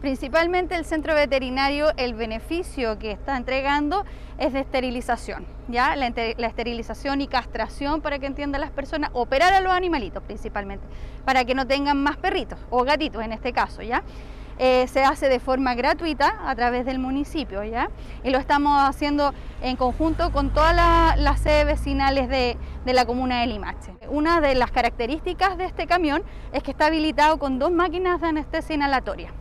Principalmente el centro veterinario, el beneficio que está entregando es de esterilización, ¿ya? La, esterilización y castración para que entiendan las personas, operar a los animalitos principalmente, para que no tengan más perritos o gatitos en este caso, ¿ya? Eh, se hace de forma gratuita a través del municipio, ¿ya? Y lo estamos haciendo en conjunto con todas las sedes vecinales de, de, la comuna de Limache. Una de las características de este camión es que está habilitado con dos máquinas de anestesia inhalatoria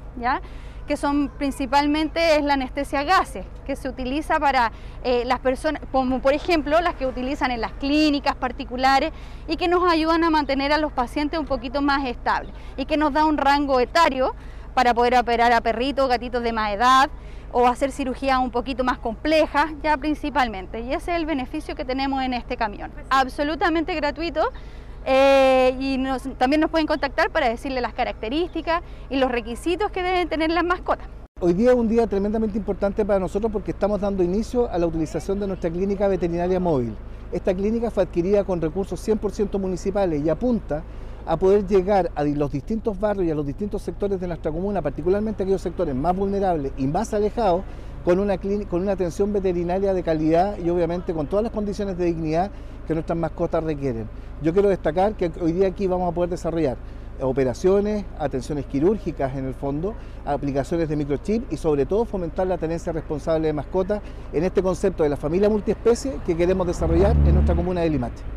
que son principalmente es la anestesia gases, que se utiliza para eh, las personas, como por ejemplo las que utilizan en las clínicas particulares y que nos ayudan a mantener a los pacientes un poquito más estables y que nos da un rango etario para poder operar a perritos, gatitos de más edad o hacer cirugías un poquito más complejas, ya principalmente. Y ese es el beneficio que tenemos en este camión. Absolutamente gratuito eh, también nos pueden contactar para decirle las características y los requisitos que deben tener las mascotas. Hoy día es un día tremendamente importante para nosotros porque estamos dando inicio a la utilización de nuestra clínica veterinaria móvil. Esta clínica fue adquirida con recursos 100% municipales y apunta a poder llegar a los distintos barrios y a los distintos sectores de nuestra comuna, particularmente aquellos sectores más vulnerables y más alejados, con una, con una atención veterinaria de calidad y obviamente con todas las condiciones de dignidad que nuestras mascotas requieren. Yo quiero destacar que hoy día aquí vamos a poder desarrollar operaciones, atenciones quirúrgicas en el fondo, aplicaciones de microchip y sobre todo fomentar la tenencia responsable de mascotas en este concepto de la familia multiespecie que queremos desarrollar en nuestra comuna de Limache.